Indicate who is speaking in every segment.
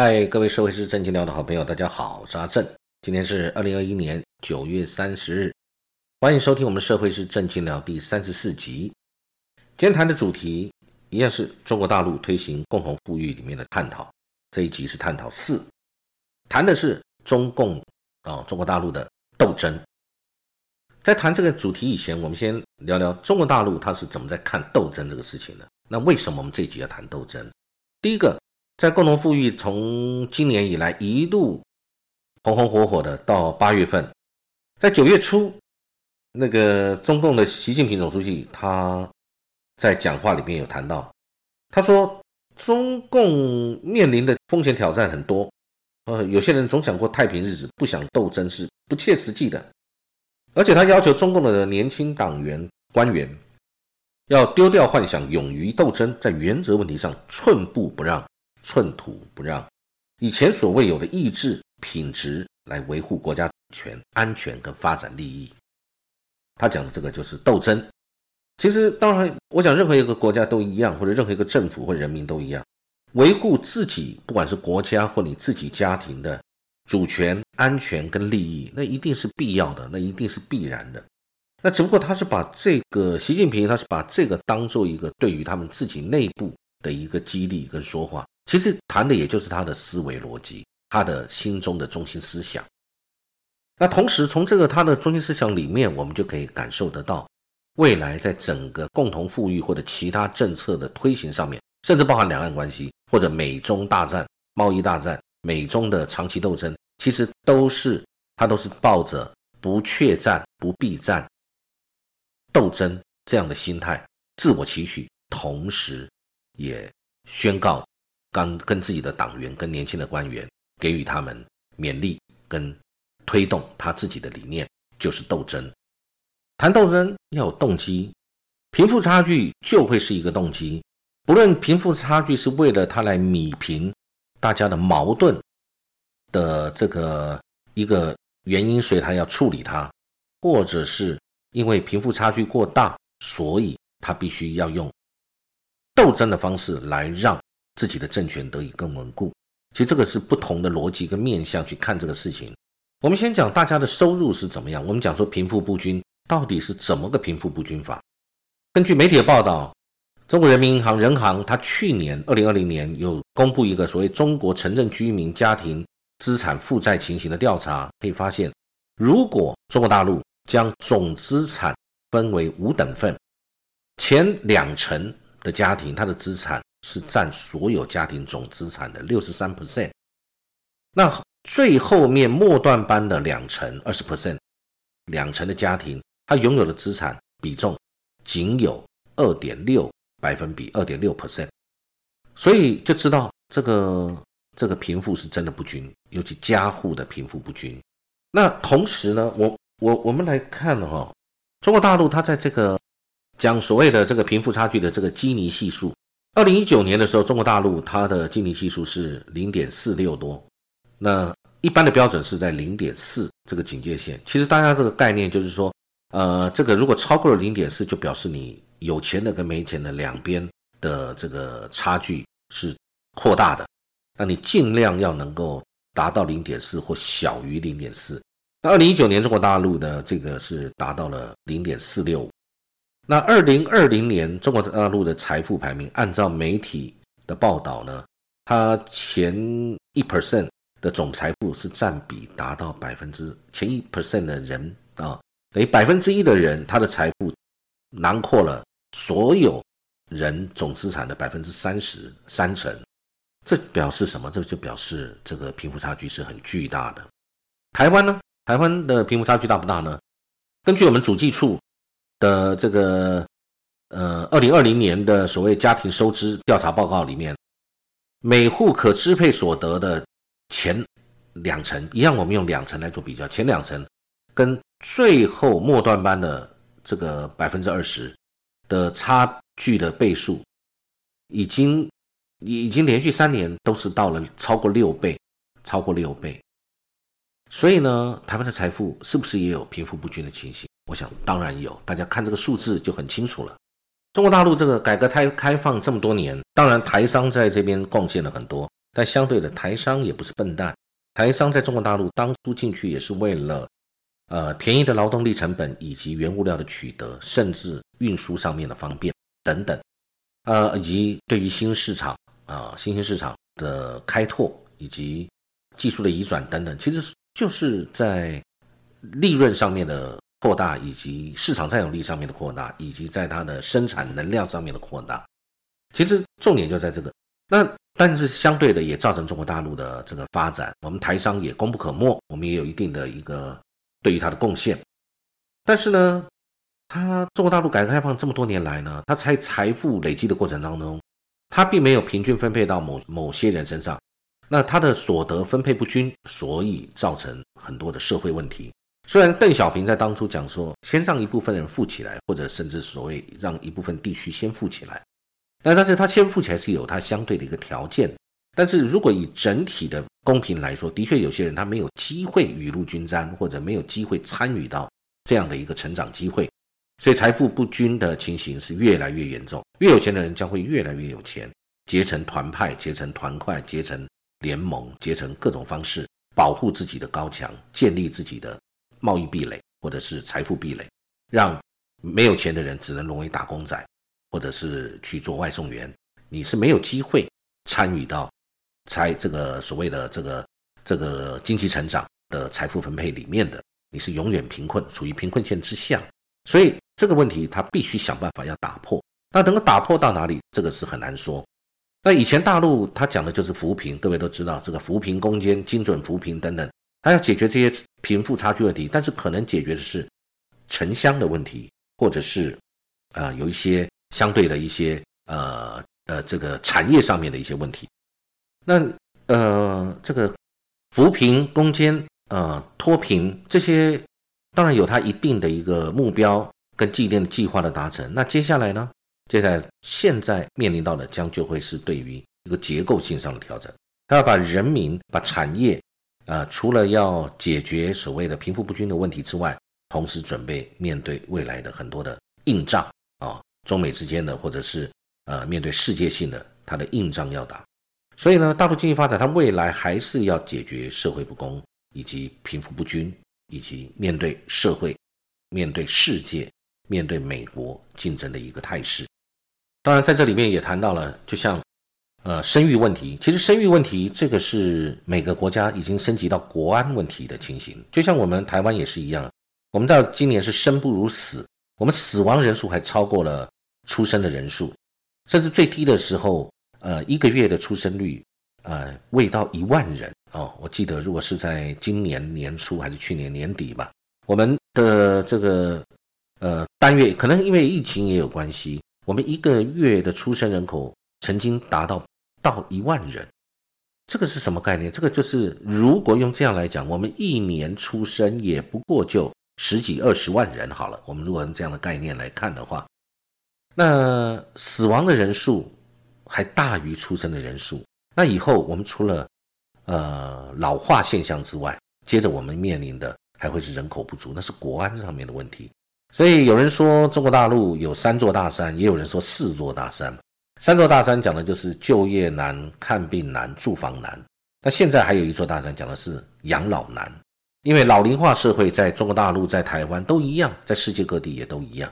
Speaker 1: 嗨，各位社会是正经聊的好朋友，大家好，我是阿正。今天是二零二一年九月三十日，欢迎收听我们社会是正经聊第三十四集。今天谈的主题一样是中国大陆推行共同富裕里面的探讨。这一集是探讨四，谈的是中共啊，中国大陆的斗争。在谈这个主题以前，我们先聊聊中国大陆它是怎么在看斗争这个事情的。那为什么我们这集要谈斗争？第一个。在共同富裕从今年以来一路红红火火的，到八月份，在九月初，那个中共的习近平总书记他在讲话里面有谈到，他说中共面临的风险挑战很多，呃，有些人总想过太平日子，不想斗争是不切实际的，而且他要求中共的年轻党员官员要丢掉幻想，勇于斗争，在原则问题上寸步不让。寸土不让，以前所未有的意志品质来维护国家主权、安全跟发展利益。他讲的这个就是斗争。其实，当然，我讲任何一个国家都一样，或者任何一个政府或人民都一样，维护自己不管是国家或你自己家庭的主权、安全跟利益，那一定是必要的，那一定是必然的。那只不过他是把这个习近平，他是把这个当做一个对于他们自己内部的一个激励跟说话。其实谈的也就是他的思维逻辑，他的心中的中心思想。那同时从这个他的中心思想里面，我们就可以感受得到，未来在整个共同富裕或者其他政策的推行上面，甚至包含两岸关系或者美中大战、贸易大战、美中的长期斗争，其实都是他都是抱着不确战、不避战、斗争这样的心态，自我期许，同时也宣告。刚跟自己的党员、跟年轻的官员给予他们勉励跟推动他自己的理念，就是斗争。谈斗争要有动机，贫富差距就会是一个动机。不论贫富差距是为了他来弭平大家的矛盾的这个一个原因，所以他要处理它，或者是因为贫富差距过大，所以他必须要用斗争的方式来让。自己的政权得以更稳固，其实这个是不同的逻辑跟面向去看这个事情。我们先讲大家的收入是怎么样。我们讲说贫富不均到底是怎么个贫富不均法？根据媒体的报道，中国人民银行人行它去年二零二零年有公布一个所谓中国城镇居民家庭资产负债情形的调查，可以发现，如果中国大陆将总资产分为五等份，前两成的家庭它的资产。是占所有家庭总资产的六十三 percent，那最后面末段班的两成二十 percent，两成的家庭，他拥有的资产比重仅有二点六百分比，二点六 percent，所以就知道这个这个贫富是真的不均，尤其家户的贫富不均。那同时呢，我我我们来看哈，中国大陆它在这个讲所谓的这个贫富差距的这个基尼系数。二零一九年的时候，中国大陆它的经济系数是零点四六多，那一般的标准是在零点四这个警戒线。其实大家这个概念就是说，呃，这个如果超过了零点四，就表示你有钱的跟没钱的两边的这个差距是扩大的。那你尽量要能够达到零点四或小于零点四。那二零一九年中国大陆的这个是达到了零点四六。那二零二零年中国大陆的财富排名，按照媒体的报道呢，它前一 percent 的总财富是占比达到百分之前一 percent 的人啊，等于百分之一的人，他的财富囊括了所有人总资产的百分之三十三成，这表示什么？这就表示这个贫富差距是很巨大的。台湾呢？台湾的贫富差距大不大呢？根据我们主计处。的这个呃，二零二零年的所谓家庭收支调查报告里面，每户可支配所得的前两成，一样我们用两成来做比较，前两成跟最后末段班的这个百分之二十的差距的倍数，已经已经连续三年都是到了超过六倍，超过六倍。所以呢，台湾的财富是不是也有贫富不均的情形？我想当然有，大家看这个数字就很清楚了。中国大陆这个改革开开放这么多年，当然台商在这边贡献了很多，但相对的，台商也不是笨蛋，台商在中国大陆当初进去也是为了，呃，便宜的劳动力成本以及原物料的取得，甚至运输上面的方便等等，呃，以及对于新市场啊，新兴市场的开拓以及技术的移转等等，其实就是在利润上面的扩大，以及市场占有率上面的扩大，以及在它的生产能量上面的扩大。其实重点就在这个。那但是相对的，也造成中国大陆的这个发展，我们台商也功不可没，我们也有一定的一个对于它的贡献。但是呢，它中国大陆改革开放这么多年来呢，它在财富累积的过程当中，它并没有平均分配到某某些人身上。那它的所得分配不均，所以造成很多的社会问题。虽然邓小平在当初讲说，先让一部分人富起来，或者甚至所谓让一部分地区先富起来。那但是他先富起来是有他相对的一个条件，但是如果以整体的公平来说，的确有些人他没有机会雨露均沾，或者没有机会参与到这样的一个成长机会，所以财富不均的情形是越来越严重。越有钱的人将会越来越有钱，结成团派，结成团块，结成联盟，结成各种方式保护自己的高墙，建立自己的贸易壁垒或者是财富壁垒，让没有钱的人只能沦为打工仔。或者是去做外送员，你是没有机会参与到财这个所谓的这个这个经济成长的财富分配里面的，你是永远贫困，处于贫困线之下。所以这个问题他必须想办法要打破。那能够打破到哪里，这个是很难说。那以前大陆他讲的就是扶贫，各位都知道这个扶贫攻坚、精准扶贫等等，他要解决这些贫富差距问题，但是可能解决的是城乡的问题，或者是啊有一些。相对的一些呃呃这个产业上面的一些问题，那呃这个扶贫攻坚呃脱贫这些，当然有它一定的一个目标跟既定的计划的达成。那接下来呢？接下来现在面临到的将就会是对于一个结构性上的调整，他要把人民把产业啊，除了要解决所谓的贫富不均的问题之外，同时准备面对未来的很多的硬仗啊。中美之间的，或者是呃面对世界性的，它的硬仗要打，所以呢，大陆经济发展它未来还是要解决社会不公，以及贫富不均，以及面对社会、面对世界、面对美国竞争的一个态势。当然，在这里面也谈到了，就像呃生育问题，其实生育问题这个是每个国家已经升级到国安问题的情形，就像我们台湾也是一样，我们到今年是生不如死，我们死亡人数还超过了。出生的人数，甚至最低的时候，呃，一个月的出生率，呃，未到一万人哦。我记得，如果是在今年年初还是去年年底吧，我们的这个呃单月，可能因为疫情也有关系，我们一个月的出生人口曾经达到到一万人。这个是什么概念？这个就是如果用这样来讲，我们一年出生也不过就十几二十万人好了。我们如果用这样的概念来看的话。那死亡的人数还大于出生的人数，那以后我们除了呃老化现象之外，接着我们面临的还会是人口不足，那是国安上面的问题。所以有人说中国大陆有三座大山，也有人说四座大山。三座大山讲的就是就业难、看病难、住房难。那现在还有一座大山讲的是养老难，因为老龄化社会在中国大陆、在台湾都一样，在世界各地也都一样，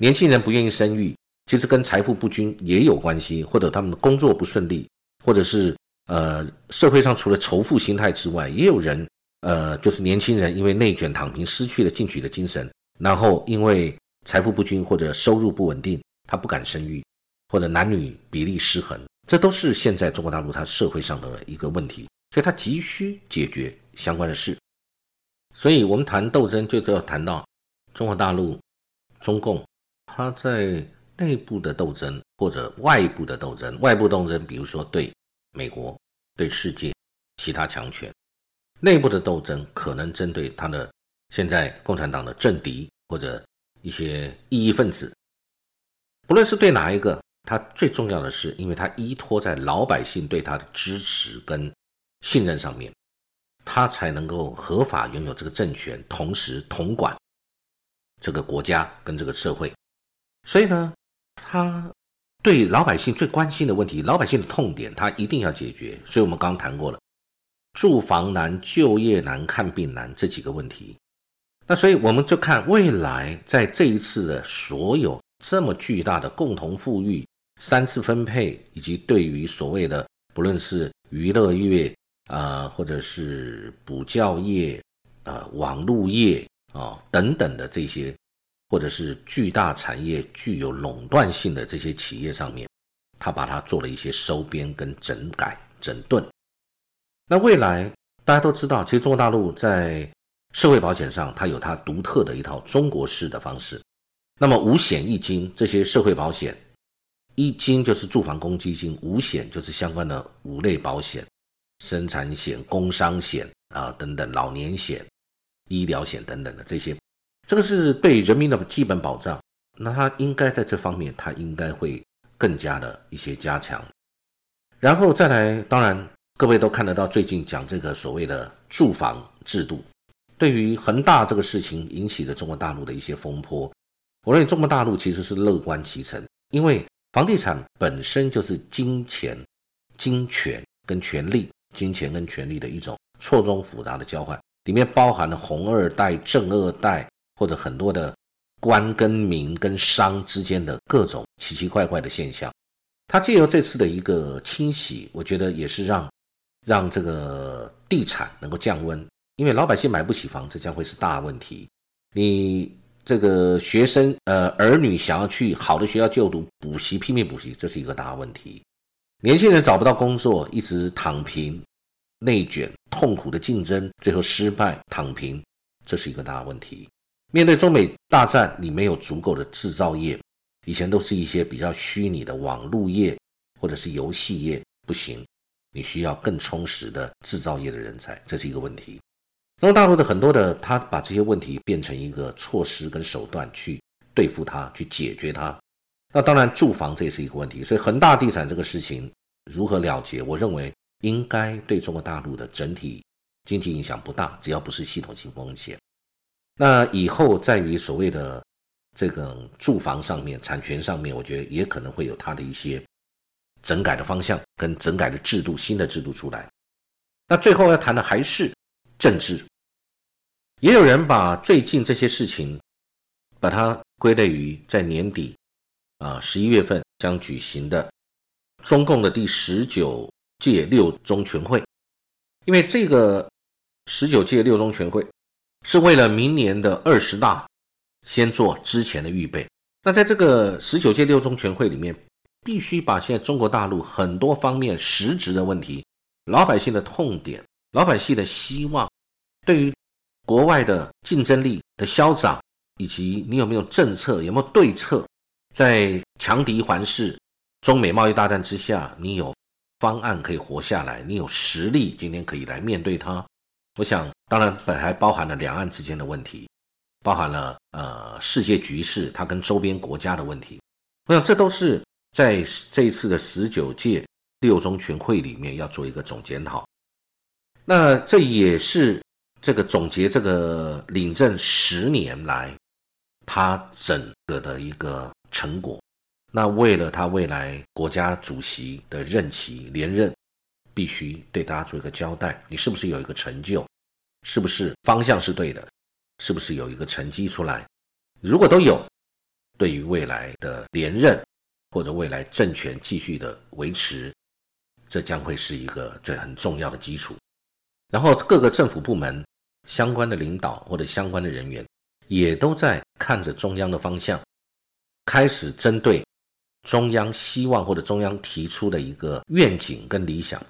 Speaker 1: 年轻人不愿意生育。其实跟财富不均也有关系，或者他们的工作不顺利，或者是呃社会上除了仇富心态之外，也有人呃就是年轻人因为内卷躺平失去了进取的精神，然后因为财富不均或者收入不稳定，他不敢生育，或者男女比例失衡，这都是现在中国大陆它社会上的一个问题，所以它急需解决相关的事。所以我们谈斗争，就要谈到中国大陆中共它在。内部的斗争或者外部的斗争，外部斗争，比如说对美国、对世界其他强权；内部的斗争可能针对他的现在共产党的政敌或者一些异议分子。不论是对哪一个，他最重要的是，因为他依托在老百姓对他的支持跟信任上面，他才能够合法拥有这个政权，同时统管这个国家跟这个社会。所以呢？他对老百姓最关心的问题，老百姓的痛点，他一定要解决。所以，我们刚刚谈过了，住房难、就业难、看病难这几个问题。那所以，我们就看未来在这一次的所有这么巨大的共同富裕、三次分配，以及对于所谓的不论是娱乐业啊，或者是补教业啊、网络业啊等等的这些。或者是巨大产业具有垄断性的这些企业上面，他把它做了一些收编跟整改整顿。那未来大家都知道，其实中国大陆在社会保险上，它有它独特的一套中国式的方式。那么五险一金这些社会保险，一金就是住房公积金，五险就是相关的五类保险，生产险、工伤险啊等等，老年险、医疗险等等的这些。这个是对人民的基本保障，那他应该在这方面，他应该会更加的一些加强。然后再来，当然各位都看得到，最近讲这个所谓的住房制度，对于恒大这个事情引起的中国大陆的一些风波，我认为中国大陆其实是乐观其成，因为房地产本身就是金钱、金权跟权力、金钱跟权力的一种错综复杂的交换，里面包含了红二代、正二代。或者很多的官跟民跟商之间的各种奇奇怪怪的现象，他借由这次的一个清洗，我觉得也是让让这个地产能够降温，因为老百姓买不起房子将会是大问题。你这个学生呃儿女想要去好的学校就读补习拼命补习，这是一个大问题。年轻人找不到工作，一直躺平、内卷、痛苦的竞争，最后失败躺平，这是一个大问题。面对中美大战，你没有足够的制造业，以前都是一些比较虚拟的网络业或者是游戏业，不行，你需要更充实的制造业的人才，这是一个问题。中国大陆的很多的，他把这些问题变成一个措施跟手段去对付它，去解决它。那当然，住房这也是一个问题。所以恒大地产这个事情如何了结，我认为应该对中国大陆的整体经济影响不大，只要不是系统性风险。那以后在于所谓的这个住房上面、产权上面，我觉得也可能会有它的一些整改的方向跟整改的制度、新的制度出来。那最后要谈的还是政治，也有人把最近这些事情把它归类于在年底啊十一月份将举行的中共的第十九届六中全会，因为这个十九届六中全会。是为了明年的二十大先做之前的预备。那在这个十九届六中全会里面，必须把现在中国大陆很多方面实质的问题、老百姓的痛点、老百姓的希望，对于国外的竞争力的消长，以及你有没有政策、有没有对策，在强敌环视、中美贸易大战之下，你有方案可以活下来，你有实力今天可以来面对它。我想，当然本还包含了两岸之间的问题，包含了呃世界局势，它跟周边国家的问题。我想这都是在这一次的十九届六中全会里面要做一个总检讨。那这也是这个总结这个领证十年来他整个的一个成果。那为了他未来国家主席的任期连任。必须对大家做一个交代，你是不是有一个成就，是不是方向是对的，是不是有一个成绩出来？如果都有，对于未来的连任或者未来政权继续的维持，这将会是一个最很重要的基础。然后各个政府部门相关的领导或者相关的人员，也都在看着中央的方向，开始针对中央希望或者中央提出的一个愿景跟理想。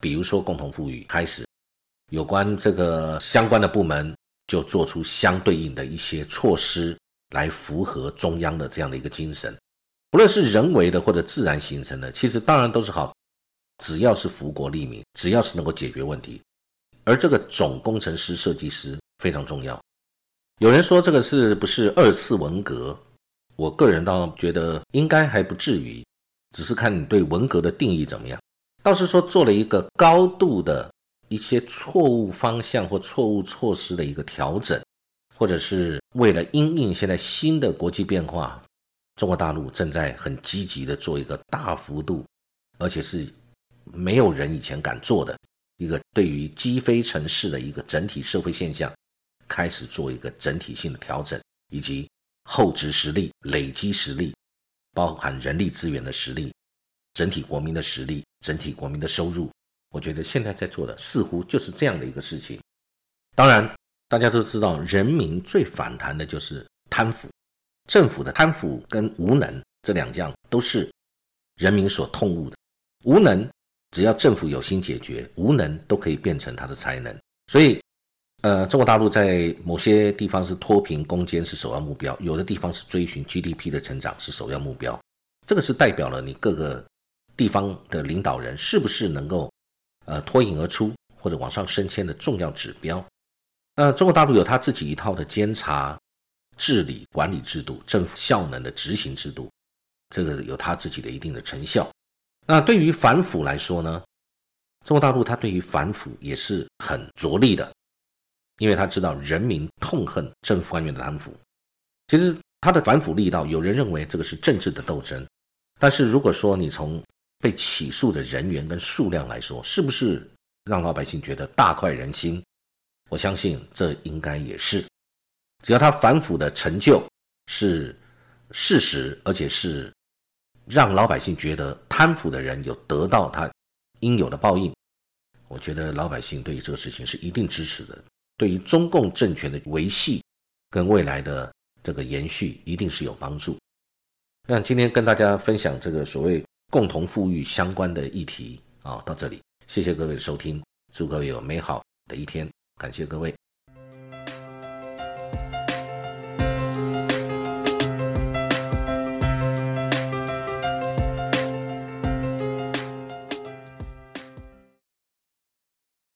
Speaker 1: 比如说共同富裕开始，有关这个相关的部门就做出相对应的一些措施，来符合中央的这样的一个精神。不论是人为的或者自然形成的，其实当然都是好，只要是福国利民，只要是能够解决问题。而这个总工程师、设计师非常重要。有人说这个是不是二次文革？我个人倒觉得应该还不至于，只是看你对文革的定义怎么样。倒是说做了一个高度的一些错误方向或错误措施的一个调整，或者是为了因应现在新的国际变化，中国大陆正在很积极的做一个大幅度，而且是没有人以前敢做的一个对于积非城市的一个整体社会现象，开始做一个整体性的调整，以及厚植实力、累积实力，包含人力资源的实力、整体国民的实力、整体国民的收入。我觉得现在在做的似乎就是这样的一个事情。当然，大家都知道，人民最反弹的就是贪腐。政府的贪腐跟无能这两样都是人民所痛恶的。无能，只要政府有心解决，无能都可以变成他的才能。所以，呃，中国大陆在某些地方是脱贫攻坚是首要目标，有的地方是追寻 GDP 的成长是首要目标。这个是代表了你各个地方的领导人是不是能够呃脱颖而出或者往上升迁的重要指标。那中国大陆有他自己一套的监察。治理管理制度、政府效能的执行制度，这个有他自己的一定的成效。那对于反腐来说呢？中国大陆它对于反腐也是很着力的，因为他知道人民痛恨政府官员的贪腐。其实他的反腐力道，有人认为这个是政治的斗争，但是如果说你从被起诉的人员跟数量来说，是不是让老百姓觉得大快人心？我相信这应该也是。只要他反腐的成就是事实，而且是让老百姓觉得贪腐的人有得到他应有的报应，我觉得老百姓对于这个事情是一定支持的。对于中共政权的维系跟未来的这个延续，一定是有帮助。那今天跟大家分享这个所谓共同富裕相关的议题啊，到这里，谢谢各位的收听，祝各位有美好的一天，感谢各位。